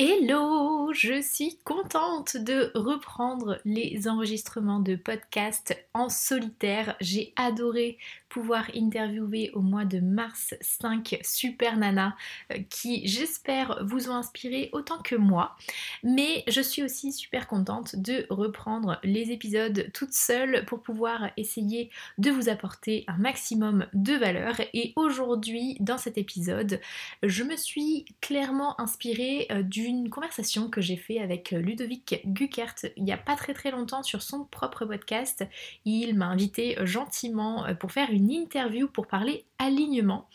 Hello, je suis contente de reprendre les enregistrements de podcast en solitaire. J'ai adoré pouvoir interviewer au mois de mars 5 super nanas euh, qui j'espère vous ont inspiré autant que moi. Mais je suis aussi super contente de reprendre les épisodes toute seule pour pouvoir essayer de vous apporter un maximum de valeur. Et aujourd'hui dans cet épisode, je me suis clairement inspirée euh, d'une conversation que j'ai fait avec Ludovic Guckert il n'y a pas très très longtemps sur son propre podcast. Il m'a invité gentiment euh, pour faire une interview pour parler alignement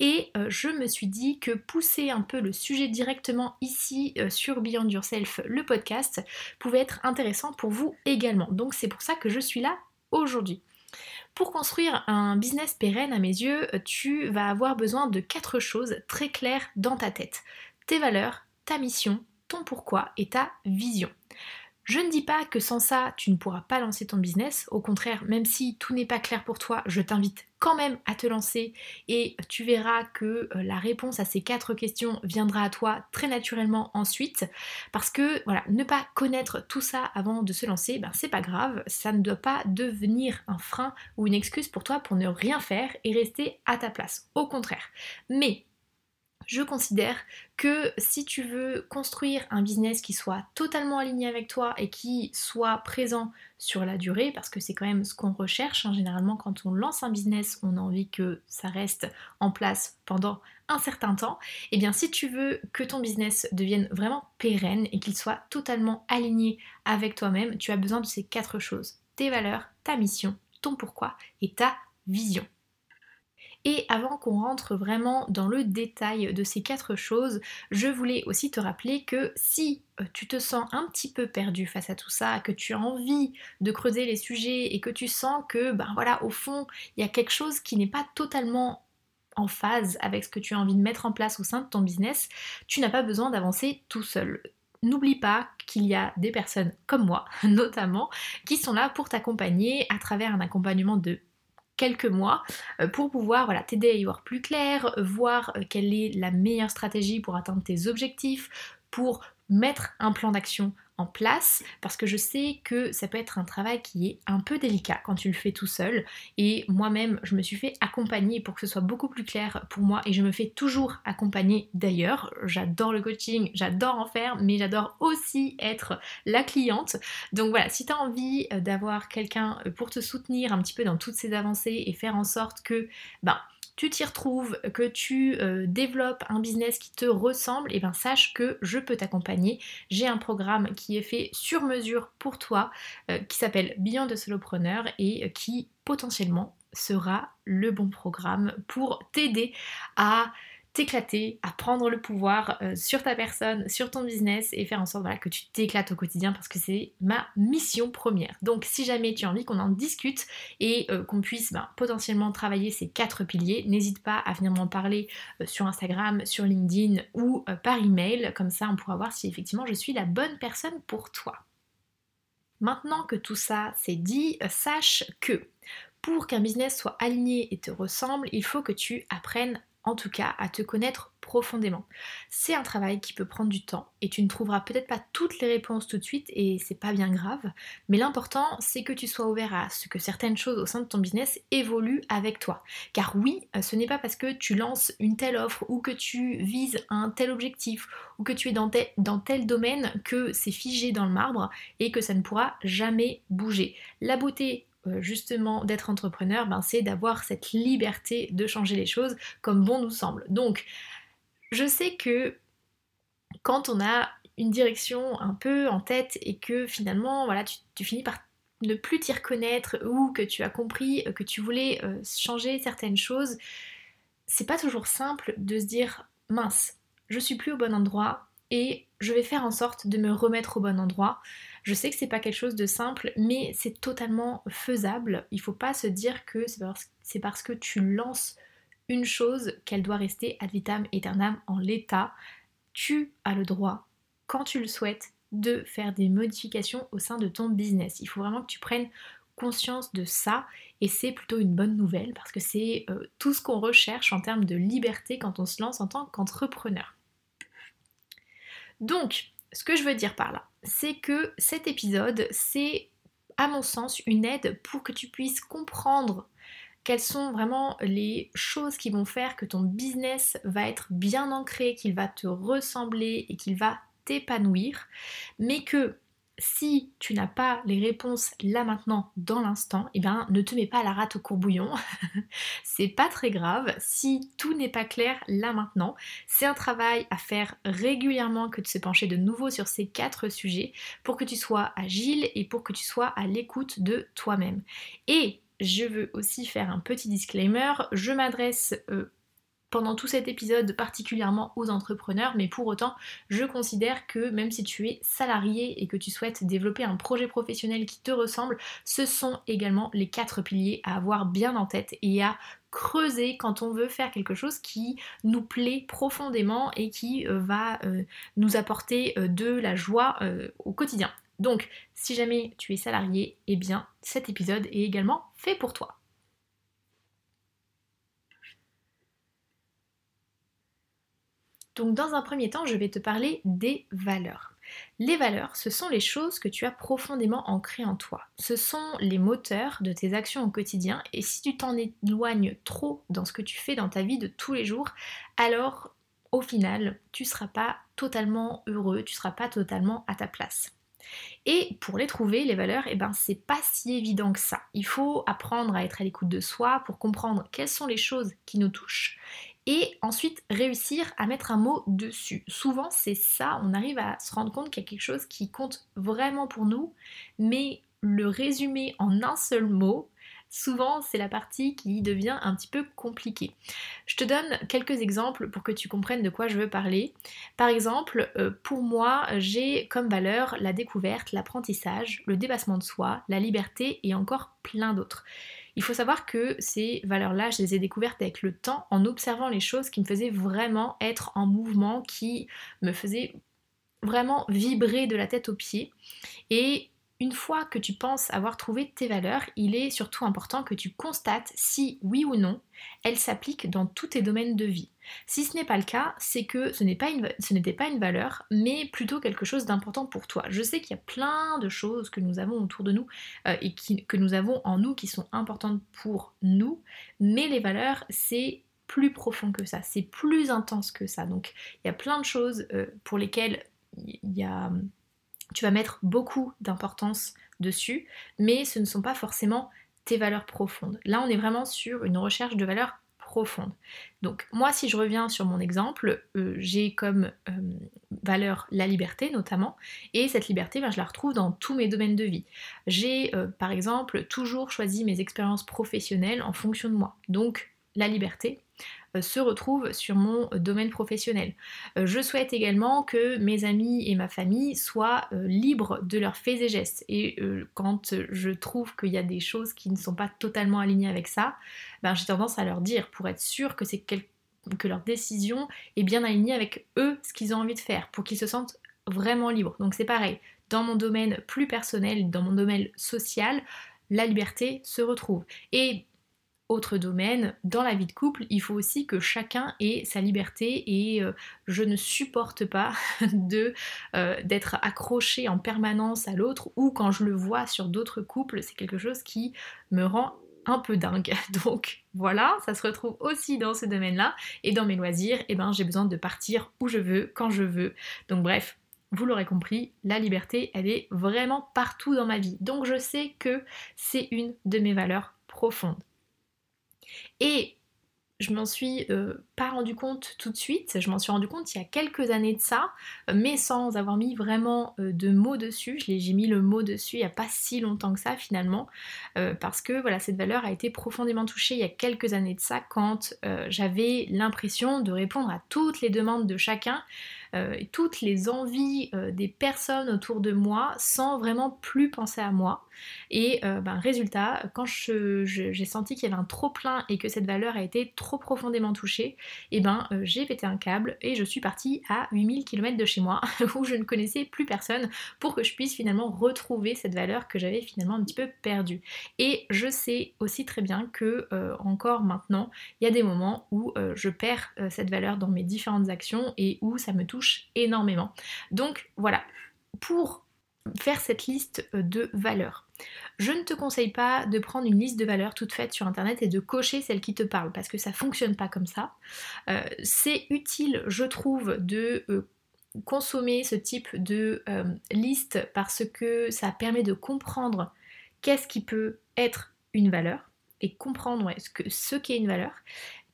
et euh, je me suis dit que pousser un peu le sujet directement ici euh, sur Beyond Yourself, le podcast, pouvait être intéressant pour vous également. Donc c'est pour ça que je suis là aujourd'hui. Pour construire un business pérenne à mes yeux, tu vas avoir besoin de quatre choses très claires dans ta tête. Tes valeurs, ta mission, ton pourquoi et ta vision. Je ne dis pas que sans ça, tu ne pourras pas lancer ton business. Au contraire, même si tout n'est pas clair pour toi, je t'invite quand même à te lancer et tu verras que euh, la réponse à ces quatre questions viendra à toi très naturellement ensuite. Parce que voilà, ne pas connaître tout ça avant de se lancer, ben c'est pas grave, ça ne doit pas devenir un frein ou une excuse pour toi pour ne rien faire et rester à ta place. Au contraire. Mais je considère que si tu veux construire un business qui soit totalement aligné avec toi et qui soit présent sur la durée, parce que c'est quand même ce qu'on recherche, hein, généralement quand on lance un business, on a envie que ça reste en place pendant un certain temps, et eh bien si tu veux que ton business devienne vraiment pérenne et qu'il soit totalement aligné avec toi-même, tu as besoin de ces quatre choses. Tes valeurs, ta mission, ton pourquoi et ta vision. Et avant qu'on rentre vraiment dans le détail de ces quatre choses, je voulais aussi te rappeler que si euh, tu te sens un petit peu perdu face à tout ça, que tu as envie de creuser les sujets et que tu sens que, ben voilà, au fond, il y a quelque chose qui n'est pas totalement en phase avec ce que tu as envie de mettre en place au sein de ton business, tu n'as pas besoin d'avancer tout seul. N'oublie pas qu'il y a des personnes comme moi, notamment, qui sont là pour t'accompagner à travers un accompagnement de quelques mois euh, pour pouvoir voilà, t'aider à y voir plus clair, voir euh, quelle est la meilleure stratégie pour atteindre tes objectifs, pour mettre un plan d'action en place parce que je sais que ça peut être un travail qui est un peu délicat quand tu le fais tout seul. Et moi-même je me suis fait accompagner pour que ce soit beaucoup plus clair pour moi et je me fais toujours accompagner d'ailleurs. J'adore le coaching j'adore en faire mais j'adore aussi être la cliente. Donc voilà si tu as envie euh, d'avoir quelqu'un euh, pour te soutenir un petit peu dans toutes ces avancées et faire en sorte que ben tu t'y retrouves, que tu euh, développes un business qui te ressemble, et eh bien sache que je peux t'accompagner. J'ai un programme qui est fait sur mesure pour toi, euh, qui s'appelle Beyond de Solopreneur et euh, qui potentiellement sera le bon programme pour t'aider à t'éclater, à prendre le pouvoir euh, sur ta personne, sur ton business et faire en sorte que tu t'éclates au quotidien parce que c'est ma mission première. Donc si jamais tu as envie qu'on en discute et euh, qu'on puisse ben, potentiellement travailler ces quatre piliers, n'hésite pas à venir m'en parler euh, sur Instagram, sur LinkedIn ou par email. Comme ça on pourra voir si effectivement je suis la bonne personne pour toi. Maintenant que tout ça c'est dit, sache que pour qu'un business soit aligné et te ressemble, il faut que tu apprennes en tout cas à te connaître profondément. C'est un travail qui peut prendre du temps et tu ne trouveras peut-être pas toutes les réponses tout de suite et c'est pas bien grave, mais l'important c'est que tu sois ouvert à ce que certaines choses au sein de ton business évoluent avec toi. Car oui, ce n'est pas parce que tu lances une telle offre ou que tu vises un tel objectif ou que tu es dans, dans tel domaine que c'est figé dans le marbre et que ça ne pourra jamais bouger. La beauté euh, justement d'être entrepreneur, ben, c'est d'avoir cette liberté de changer les choses comme bon nous semble. Donc, je sais que quand on a une direction un peu en tête et que finalement, voilà, tu, finis par ne plus t'y reconnaître ou que tu as compris que tu voulais euh, changer certaines choses, c'est pas toujours simple de se dire mince, je suis plus au bon endroit et je vais faire en sorte de me remettre au bon endroit. Je sais que c'est pas quelque chose de simple, mais c'est totalement faisable. Il faut pas se dire que c'est parce, que tu lances une chose qu'elle doit rester ad vitam aeternam en l'état. Tu as le droit, quand tu le souhaites, de faire des modifications au sein de ton business. Il faut vraiment que tu prennes conscience de ça et c'est plutôt une bonne nouvelle parce que c'est euh, tout ce qu'on recherche en termes de liberté quand on se lance en tant qu'entrepreneur. Donc, ce que je veux dire par là, c'est que cet épisode, c'est à mon sens une aide pour que tu puisses comprendre quelles sont vraiment les choses qui vont faire que ton business va être bien ancré, qu'il va te ressembler et qu'il va t'épanouir, mais que si tu n'as pas les réponses là maintenant, dans l'instant, eh bien ne te mets pas la rate au courbouillon. c'est pas très grave si tout n'est pas clair là maintenant. C'est un travail à faire régulièrement que de se pencher de nouveau sur ces quatre sujets pour que tu sois agile et pour que tu sois à l'écoute de toi-même. Et je veux aussi faire un petit disclaimer, je m'adresse euh, pendant tout cet épisode particulièrement aux entrepreneurs, mais pour autant, je considère que même si tu es salarié et que tu souhaites développer un projet professionnel qui te ressemble, ce sont également les quatre piliers à avoir bien en tête et à creuser quand on veut faire quelque chose qui nous plaît profondément et qui euh, va euh, nous apporter euh, de la joie au quotidien. Donc, si jamais tu es salarié, eh bien cet épisode est également fait pour toi. Donc dans un premier temps, je vais te parler des valeurs. Les valeurs, ce sont les choses que tu as profondément ancrées en toi. Ce sont les moteurs de tes actions au quotidien et si tu t'en éloignes trop dans ce que tu fais dans ta vie de tous les jours, alors au final, tu ne seras pas totalement heureux, tu ne seras pas totalement à ta place. Et pour les trouver, les valeurs, eh ben, c'est pas si évident que ça. Il faut apprendre à être à l'écoute de soi pour comprendre quelles sont les choses qui nous touchent et ensuite réussir à mettre un mot dessus. Souvent c'est ça, on arrive à se rendre compte qu'il y a quelque chose qui compte vraiment pour nous, mais le résumer en un seul mot, souvent c'est la partie qui devient un petit peu compliquée. Je te donne quelques exemples pour que tu comprennes de quoi je veux parler. Par exemple, euh, pour moi, j'ai comme valeur la découverte, l'apprentissage, le dépassement de soi, la liberté et encore plein d'autres. Il faut savoir que ces valeurs-là, je les ai découvertes avec le temps en observant les choses qui me faisaient vraiment être en mouvement, qui me faisaient vraiment vibrer de la tête aux pieds. Et une fois que tu penses avoir trouvé tes valeurs, il est surtout important que tu constates si, oui ou non, elles s'appliquent dans tous tes domaines de vie. Si ce n'est pas le cas, c'est que ce n'était pas une valeur, mais plutôt quelque chose d'important pour toi. Je sais qu'il y a plein de choses que nous avons autour de nous euh, et que nous avons en nous qui sont importantes pour nous, mais les valeurs, c'est plus profond que ça, c'est plus intense que ça. Donc il y a plein de choses euh, pour lesquelles il y a tu vas mettre beaucoup d'importance dessus, mais ce ne sont pas forcément tes valeurs profondes. Là, on est vraiment sur une recherche de valeurs profondes. Donc moi, si je reviens sur mon exemple, euh, j'ai comme euh, valeur la liberté notamment, et cette liberté, ben, je la retrouve dans tous mes domaines de vie. J'ai euh, par exemple toujours choisi mes expériences professionnelles en fonction de moi. Donc la liberté, se retrouve sur mon domaine professionnel. Euh, je souhaite également que mes amis et ma famille soient euh, libres de leurs faits et gestes. Et quand je trouve qu'il y a des choses qui ne sont pas totalement alignées avec ça, ben, j'ai tendance à leur dire pour être sûr que c'est que leur décision est bien alignée avec eux, ce qu'ils ont envie de faire, pour qu'ils se sentent vraiment libres. Donc c'est pareil, dans mon domaine plus personnel, dans mon domaine social, la liberté se retrouve. Et autre domaine, dans la vie de couple, il faut aussi que chacun ait sa liberté et euh, je ne supporte pas de euh, d'être accroché en permanence à l'autre ou quand je le vois sur d'autres couples, c'est quelque chose qui me rend un peu dingue. Donc voilà, ça se retrouve aussi dans ce domaine-là et dans mes loisirs, eh ben j'ai besoin de partir où je veux, quand je veux. Donc bref, vous l'aurez compris, la liberté, elle est vraiment partout dans ma vie. Donc je sais que c'est une de mes valeurs profondes. Et je m'en suis euh, pas rendu compte tout de suite, je m'en suis rendu compte il y a quelques années de ça, mais sans avoir mis vraiment euh, de mots dessus. J'ai mis le mot dessus il n'y a pas si longtemps que ça finalement, euh, parce que voilà, cette valeur a été profondément touchée il y a quelques années de ça quand j'avais l'impression de répondre à toutes les demandes de chacun toutes les envies des personnes autour de moi sans vraiment plus penser à moi. Et ben, résultat, quand j'ai senti qu'il y avait un trop plein et que cette valeur a été trop profondément touchée, et eh ben j'ai pété un câble et je suis partie à 8000 km de chez moi où je ne connaissais plus personne pour que je puisse finalement retrouver cette valeur que j'avais finalement un petit peu perdue. Et je sais aussi très bien que encore maintenant, il y a des moments où je perds cette valeur dans mes différentes actions et où ça me touche énormément. Donc voilà, pour faire cette liste euh, de valeurs. Je ne te conseille pas de prendre une liste de valeurs toute faite sur internet et de cocher celles qui te parlent parce que ça fonctionne pas comme ça. Euh, c'est utile, je trouve, de euh, consommer ce type de liste parce que ça permet de comprendre qu'est-ce qui peut être une valeur et comprendre ce qu'est ce une valeur.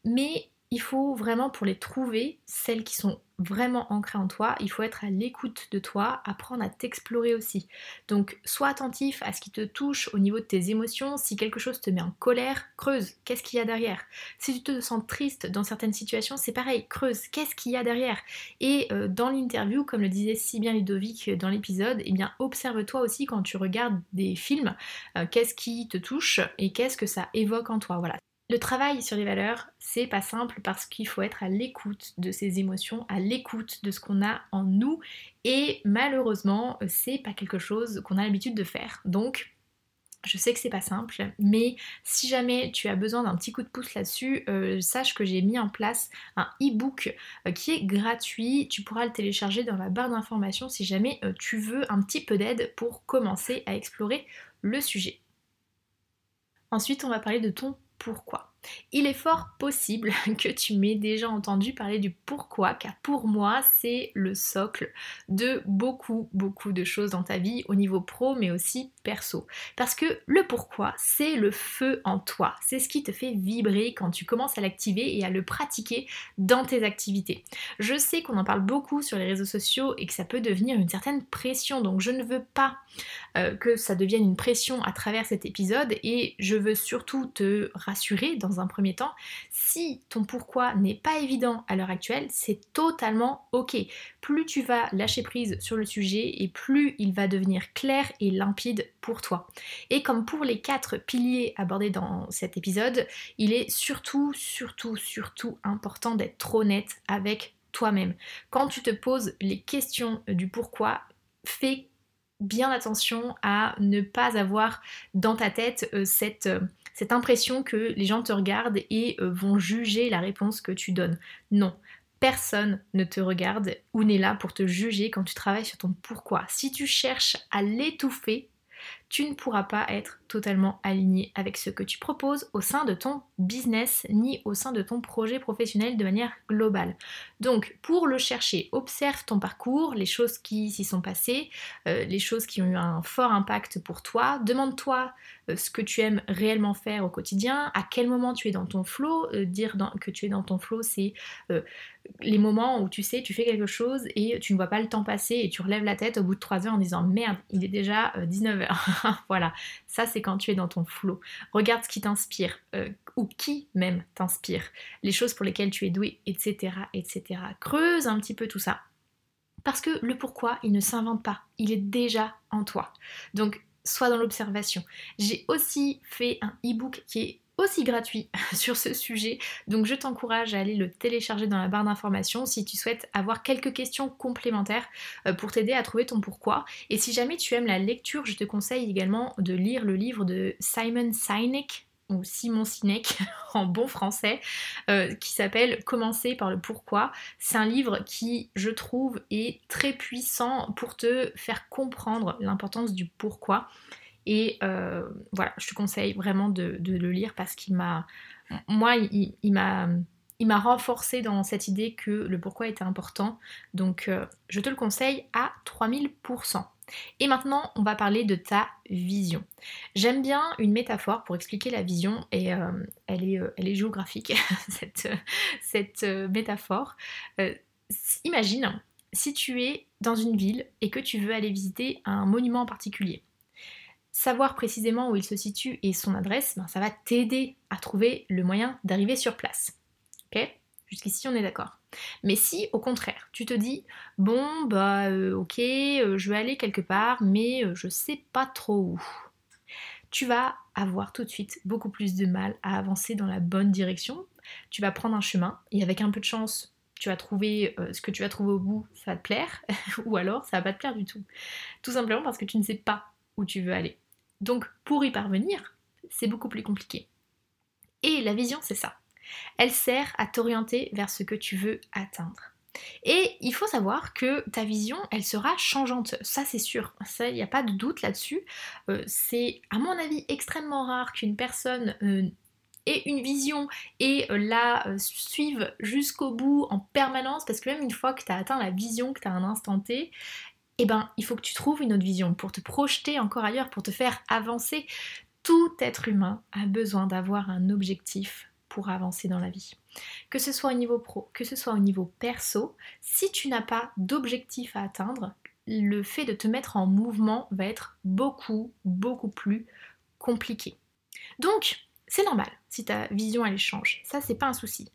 Mais il faut vraiment pour les trouver, celles qui sont vraiment ancrées en toi, il faut être à l'écoute de toi, apprendre à t'explorer aussi. Donc sois attentif à ce qui te touche au niveau de tes émotions, si quelque chose te met en colère, creuse, qu'est-ce qu'il y a derrière? Si tu te sens triste dans certaines situations, c'est pareil, creuse, qu'est-ce qu'il y a derrière? Et euh, dans l'interview, comme le disait si bien Ludovic dans l'épisode, eh bien observe-toi aussi quand tu regardes des films, euh, qu'est-ce qui te touche et qu'est-ce que ça évoque en toi. Voilà. Le travail sur les valeurs, c'est pas simple parce qu'il faut être à l'écoute de ses émotions, à l'écoute de ce qu'on a en nous et malheureusement, c'est pas quelque chose qu'on a l'habitude de faire. Donc, je sais que c'est pas simple, mais si jamais tu as besoin d'un petit coup de pouce là-dessus, euh, sache que j'ai mis en place un e-book euh, qui est gratuit. Tu pourras le télécharger dans la barre d'informations si jamais euh, tu veux un petit peu d'aide pour commencer à explorer le sujet. Ensuite, on va parler de ton pourquoi. Il est fort possible que tu m'aies déjà entendu parler du pourquoi, car pour moi, c'est le socle de beaucoup, beaucoup de choses dans ta vie, au niveau pro, mais aussi perso. Parce que le pourquoi, c'est le feu en toi. C'est ce qui te fait vibrer quand tu commences à l'activer et à le pratiquer dans tes activités. Je sais qu'on en parle beaucoup sur les réseaux sociaux et que ça peut devenir une certaine pression, donc je ne veux pas euh, que ça devienne une pression à travers cet épisode et je veux surtout te rassurer dans un premier temps. Si ton pourquoi n'est pas évident à l'heure actuelle, c'est totalement ok. Plus tu vas lâcher prise sur le sujet et plus il va devenir clair et limpide pour toi. Et comme pour les quatre piliers abordés dans cet épisode, il est surtout, surtout, surtout important d'être honnête avec toi-même. Quand tu te poses les questions du pourquoi, fais bien attention à ne pas avoir dans ta tête euh, cette, euh, cette, impression que les gens te regardent et euh, vont juger la réponse que tu donnes. Non. Personne ne te regarde ou n'est là pour te juger quand tu travailles sur ton pourquoi. Si tu cherches à l'étouffer, tu ne pourras pas être totalement aligné avec ce que tu proposes au sein de ton business ni au sein de ton projet professionnel de manière globale. Donc pour le chercher, observe ton parcours, les choses qui s'y sont passées, euh, les choses qui ont eu un fort impact pour toi, demande-toi euh, ce que tu aimes réellement faire au quotidien, à quel moment tu es dans ton flow, euh, dire que tu es dans ton flow c'est les moments où tu sais tu fais quelque chose et tu ne vois pas le temps passer et tu relèves la tête au bout de 3 heures en disant merde il est déjà 19h voilà ça c'est quand tu es dans ton flow. Regarde ce qui t'inspire, euh, ou qui même t'inspire, les choses pour lesquelles tu es doué, etc., etc. Creuse un petit peu tout ça. Parce que le pourquoi, il ne s'invente pas, il est déjà en toi. Donc, sois dans l'observation. J'ai aussi fait un e-book qui est aussi gratuit sur ce sujet. Donc je t'encourage à aller le télécharger dans la barre d'informations si tu souhaites avoir quelques questions complémentaires euh, pour t'aider à trouver ton pourquoi. Et si jamais tu aimes la lecture, je te conseille également de lire le livre de Simon Sinek ou Simon Sinek en bon français, euh, qui s'appelle Commencer par le pourquoi. C'est un livre qui, je trouve, est très puissant pour te faire comprendre l'importance du pourquoi. Et euh, voilà, je te conseille vraiment de, le lire parce qu'il m'a. Moi, il, m'a. Il m'a renforcé dans cette idée que le pourquoi était important. Donc, euh, je te le conseille à 3000%. Et maintenant, on va parler de ta vision. J'aime bien une métaphore pour expliquer la vision et euh, elle, est, elle, est, géographique, cette, cette métaphore. imagine si tu es dans une ville et que tu veux aller visiter un monument en particulier savoir précisément où il se situe et son adresse, ben, ça va t'aider à trouver le moyen d'arriver sur place. Ok? Jusqu'ici, on est d'accord. Mais si au contraire, tu te dis bon bah euh, ok, euh, je vais aller quelque part, mais euh, je sais pas trop où. Tu vas avoir tout de suite beaucoup plus de mal à avancer dans la bonne direction. Tu vas prendre un chemin et avec un peu de chance, tu vas trouver ce que tu vas trouver au bout, ça va te plaire, ou alors ça va pas te plaire du tout. Tout simplement parce que tu ne sais pas où tu veux aller. Donc pour y parvenir, c'est beaucoup plus compliqué. Et la vision, c'est ça. Elle sert à t'orienter vers ce que tu veux atteindre. Et il faut savoir que ta vision, elle sera changeante, ça c'est sûr, il n'y a pas de doute là-dessus. Euh, c'est à mon avis extrêmement rare qu'une personne euh, ait une vision et euh, la suive jusqu'au bout en permanence, parce que même une fois que tu as atteint la vision, que tu as un instant T, eh ben, il faut que tu trouves une autre vision pour te projeter encore ailleurs, pour te faire avancer. Tout être humain a besoin d'avoir un objectif pour avancer dans la vie. Que ce soit au niveau pro, que ce soit au niveau perso, si tu n'as pas d'objectif à atteindre, le fait de te mettre en mouvement va être beaucoup, beaucoup plus compliqué. Donc, c'est normal si ta vision elle change. Ça, c'est pas un souci.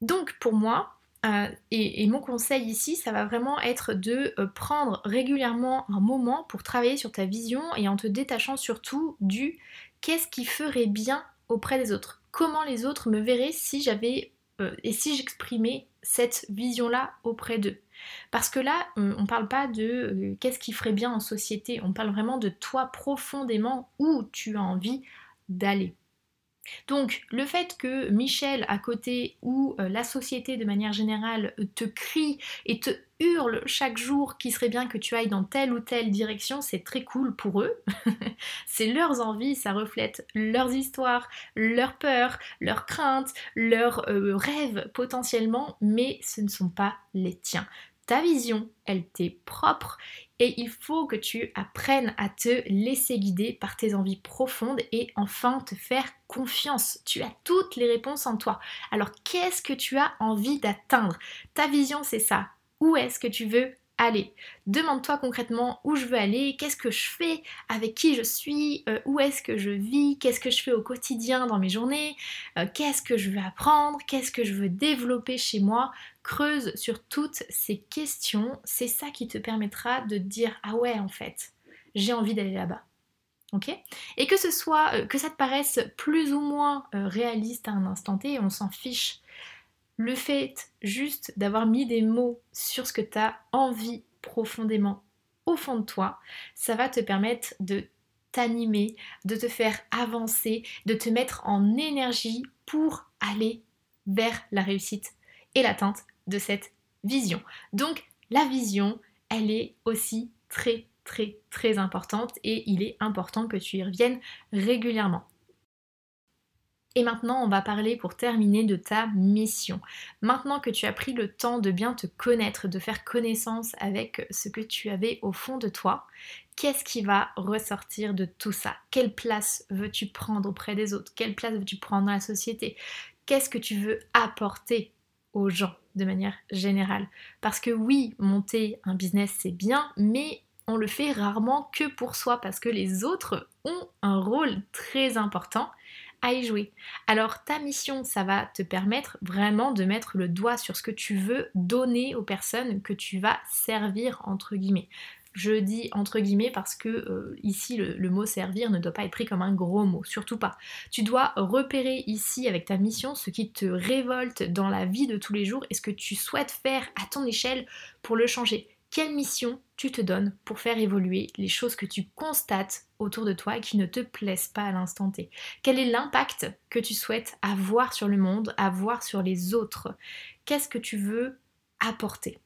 Donc, pour moi, euh, et, mon conseil ici, ça va vraiment être de euh, prendre régulièrement un moment pour travailler sur ta vision et en te détachant surtout du qu'est-ce qui ferait bien auprès des autres comment les autres me verraient si j'avais euh, et si j'exprimais cette vision-là auprès d'eux. Parce que là, on ne parle pas de qu'est-ce qui ferait bien en société, on parle vraiment de toi profondément où tu as envie d'aller. Donc le fait que Michel à côté ou euh, la société de manière générale te crie et te hurle chaque jour qu'il serait bien que tu ailles dans telle ou telle direction, c'est très cool pour eux. c'est leurs envies, ça reflète leurs histoires, leurs peurs, leurs craintes, leurs euh, rêves potentiellement, mais ce ne sont pas les tiens. Ta vision, elle t'est propre et il faut que tu apprennes à te laisser guider par tes envies profondes et enfin te faire confiance. Tu as toutes les réponses en toi. Alors qu'est-ce que tu as envie d'atteindre? Ta vision, c'est ça. Où est-ce que tu veux aller Demande-toi concrètement où je veux aller, qu'est-ce que je fais, avec qui je suis, euh, où est-ce que je vis, qu'est-ce que je fais au quotidien dans mes journées, euh, qu'est-ce que je veux apprendre, qu'est-ce que je veux développer chez moi. Creuse sur toutes ces questions, c'est ça qui te permettra de dire ah ouais en fait, j'ai envie d'aller là-bas. Ok? Et que euh, que ça te paraisse plus ou moins réaliste à un instant T, on s'en fiche le fait juste d'avoir mis des mots sur ce que tu as envie profondément au fond de toi, ça va te permettre de t'animer, de te faire avancer, de te mettre en énergie pour aller vers la réussite et l'atteinte de cette vision. Donc la vision, elle est aussi très très très importante et il est important que tu y reviennes régulièrement. Et maintenant, on va parler pour terminer de ta mission. Maintenant que tu as pris le temps de bien te connaître, de faire connaissance avec ce que tu avais au fond de toi, qu'est-ce qui va ressortir de tout ça? Quelle place veux-tu prendre auprès des autres? Quelle place veux-tu prendre dans la société? Qu'est-ce que tu veux apporter aux gens de manière générale? Parce que oui, monter un business c'est bien, mais on le fait rarement que pour soi parce que les autres ont un rôle très important y jouer. Alors ta mission, ça va te permettre vraiment de mettre le doigt sur ce que tu veux donner aux personnes que tu vas servir, entre guillemets. Je dis entre guillemets parce que euh, ici le, mot servir ne doit pas être pris comme un gros mot, surtout pas. Tu dois repérer ici avec ta mission ce qui te révolte dans la vie de tous les jours et ce que tu souhaites faire à ton échelle pour le changer. Quelle mission tu te donnes pour faire évoluer les choses que tu constates autour de toi et qui ne te plaisent pas à l'instant T? Quel est l'impact que tu souhaites avoir sur le monde, avoir sur les autres? Qu'est-ce que tu veux apporter?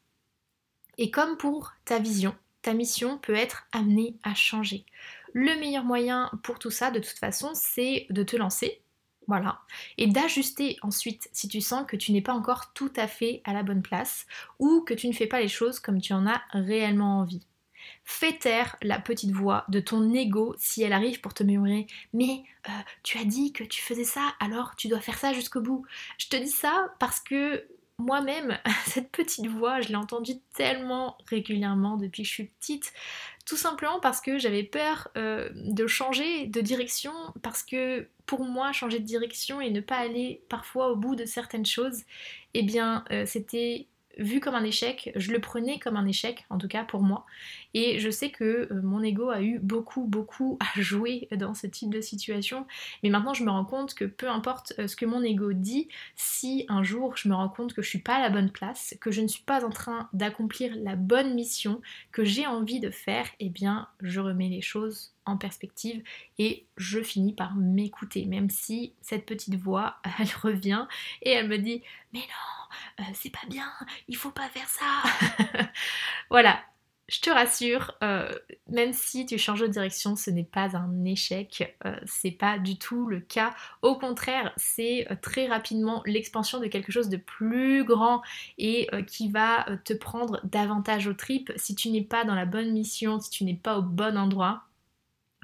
Et comme pour ta vision, ta mission peut être amenée à changer. Le meilleur moyen pour tout ça, de toute façon, c'est de te lancer, voilà. Et d'ajuster ensuite si tu sens que tu n'es pas encore tout à fait à la bonne place ou que tu ne fais pas les choses comme tu en as réellement envie. Fais taire la petite voix de ton ego si elle arrive pour te murmurer Mais euh, tu as dit que tu faisais ça, alors tu dois faire ça jusqu'au bout. Je te dis ça parce que moi-même, cette petite voix, je l'ai entendue tellement régulièrement depuis que je suis petite, tout simplement parce que j'avais peur euh, de changer de direction, parce que pour moi, changer de direction et ne pas aller parfois au bout de certaines choses, eh bien, euh, c'était vu comme un échec, je le prenais comme un échec, en tout cas pour moi. Et je sais que euh, mon ego a eu beaucoup, beaucoup à jouer dans ce type de situation. Mais maintenant, je me rends compte que peu importe euh, ce que mon ego dit, si un jour je me rends compte que je suis pas à la bonne place, que je ne suis pas en train d'accomplir la bonne mission que j'ai envie de faire, eh bien, je remets les choses perspective et je finis par m'écouter, même si cette petite voix, elle revient et elle me dit mais non, euh, c'est pas bien, il faut pas faire ça. voilà, je te rassure, euh, même si tu changes de direction, ce n'est pas un échec, euh, c'est pas du tout le cas. Au contraire, c'est très rapidement l'expansion de quelque chose de plus grand et qui va te prendre davantage au trip si tu n'es pas dans la bonne mission, si tu n'es pas au bon endroit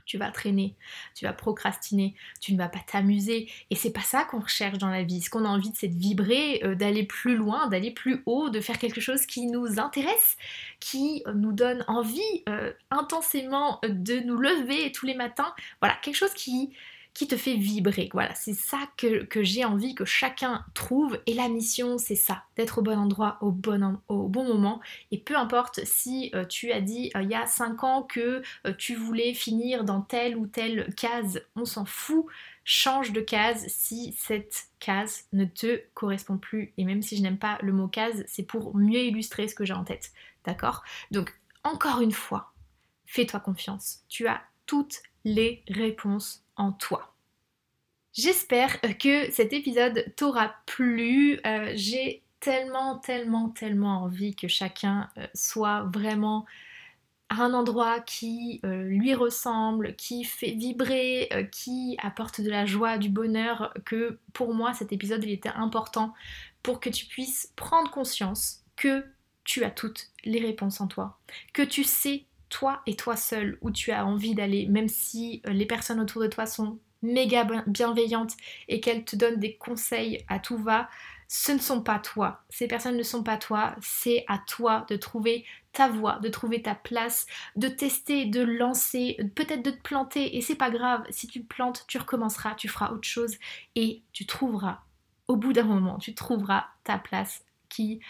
tu vas traîner, tu vas procrastiner, tu ne vas pas t'amuser. Et c'est pas ça qu'on recherche dans la vie. Ce qu'on a envie, c'est de vibrer, euh, d'aller plus loin, d'aller plus haut, de faire quelque chose qui nous intéresse, qui euh, nous donne envie euh, intensément de nous lever tous les matins. Voilà, quelque chose qui, qui te fait vibrer. Voilà, c'est ça que, j'ai envie que chacun trouve. Et la mission, c'est ça, d'être au bon endroit au bon, moment. Et peu importe si euh, tu as dit euh, il y a 5 ans que euh, tu voulais finir dans telle ou telle case, on s'en fout. Change de case si cette case ne te correspond plus. Et même si je n'aime pas le mot case, c'est pour mieux illustrer ce que j'ai en tête. D'accord? Donc, encore une fois, fais-toi confiance. Tu as toutes les réponses en toi. J'espère que cet épisode t'aura plu. Euh, j'ai tellement, tellement, tellement envie que chacun euh, soit vraiment à un endroit qui euh, lui ressemble, qui fait vibrer, qui apporte de la joie, du bonheur, que pour moi cet épisode il était important pour que tu puisses prendre conscience que tu as toutes les réponses en toi, que tu sais toi et toi seul où tu as envie d'aller, même si euh, les personnes autour de toi sont méga bienveillantes et qu'elles te donnent des conseils à tout va, ce ne sont pas toi. Ces personnes ne sont pas toi. C'est à toi de trouver ta voie, de trouver ta place, de tester, de lancer, peut-être de te planter. Et c'est pas grave. Si tu te plantes, tu recommenceras, tu feras autre chose et tu trouveras, au bout d'un moment, tu trouveras ta place qui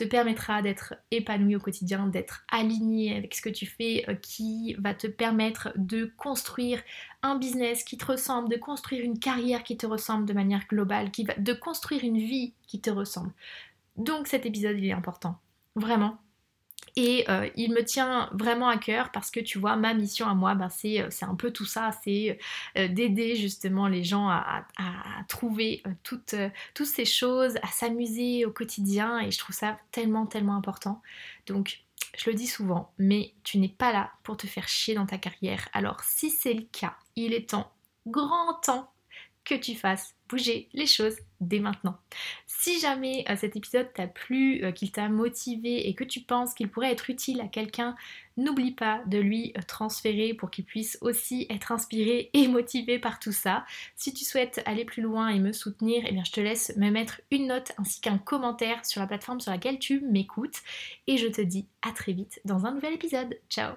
te permettra d'être épanoui au quotidien, d'être aligné avec ce que tu fais, euh, qui va te permettre de construire un business qui te ressemble, de construire une carrière qui te ressemble de manière globale, qui va, de construire une vie qui te ressemble. Donc cet épisode, il est important. Vraiment, et euh, il me tient vraiment à cœur parce que tu vois, ma mission à moi, ben, c'est, un peu tout ça, c'est euh, d'aider justement les gens à, trouver toutes, toutes ces choses, à s'amuser au quotidien et je trouve ça tellement, tellement important. Donc, je le dis souvent, mais tu n'es pas là pour te faire chier dans ta carrière. Alors, si c'est le cas, il est temps, grand temps, que tu fasses bouger les choses dès maintenant. Si jamais euh, cet épisode t'a plu, euh, qu'il t'a motivé et que tu penses qu'il pourrait être utile à quelqu'un, n'oublie pas de lui euh, transférer pour qu'il puisse aussi être inspiré et motivé par tout ça. Si tu souhaites aller plus loin et me soutenir, eh bien je te laisse me mettre une note ainsi qu'un commentaire sur la plateforme sur laquelle tu m'écoutes et je te dis à très vite dans un nouvel épisode. Ciao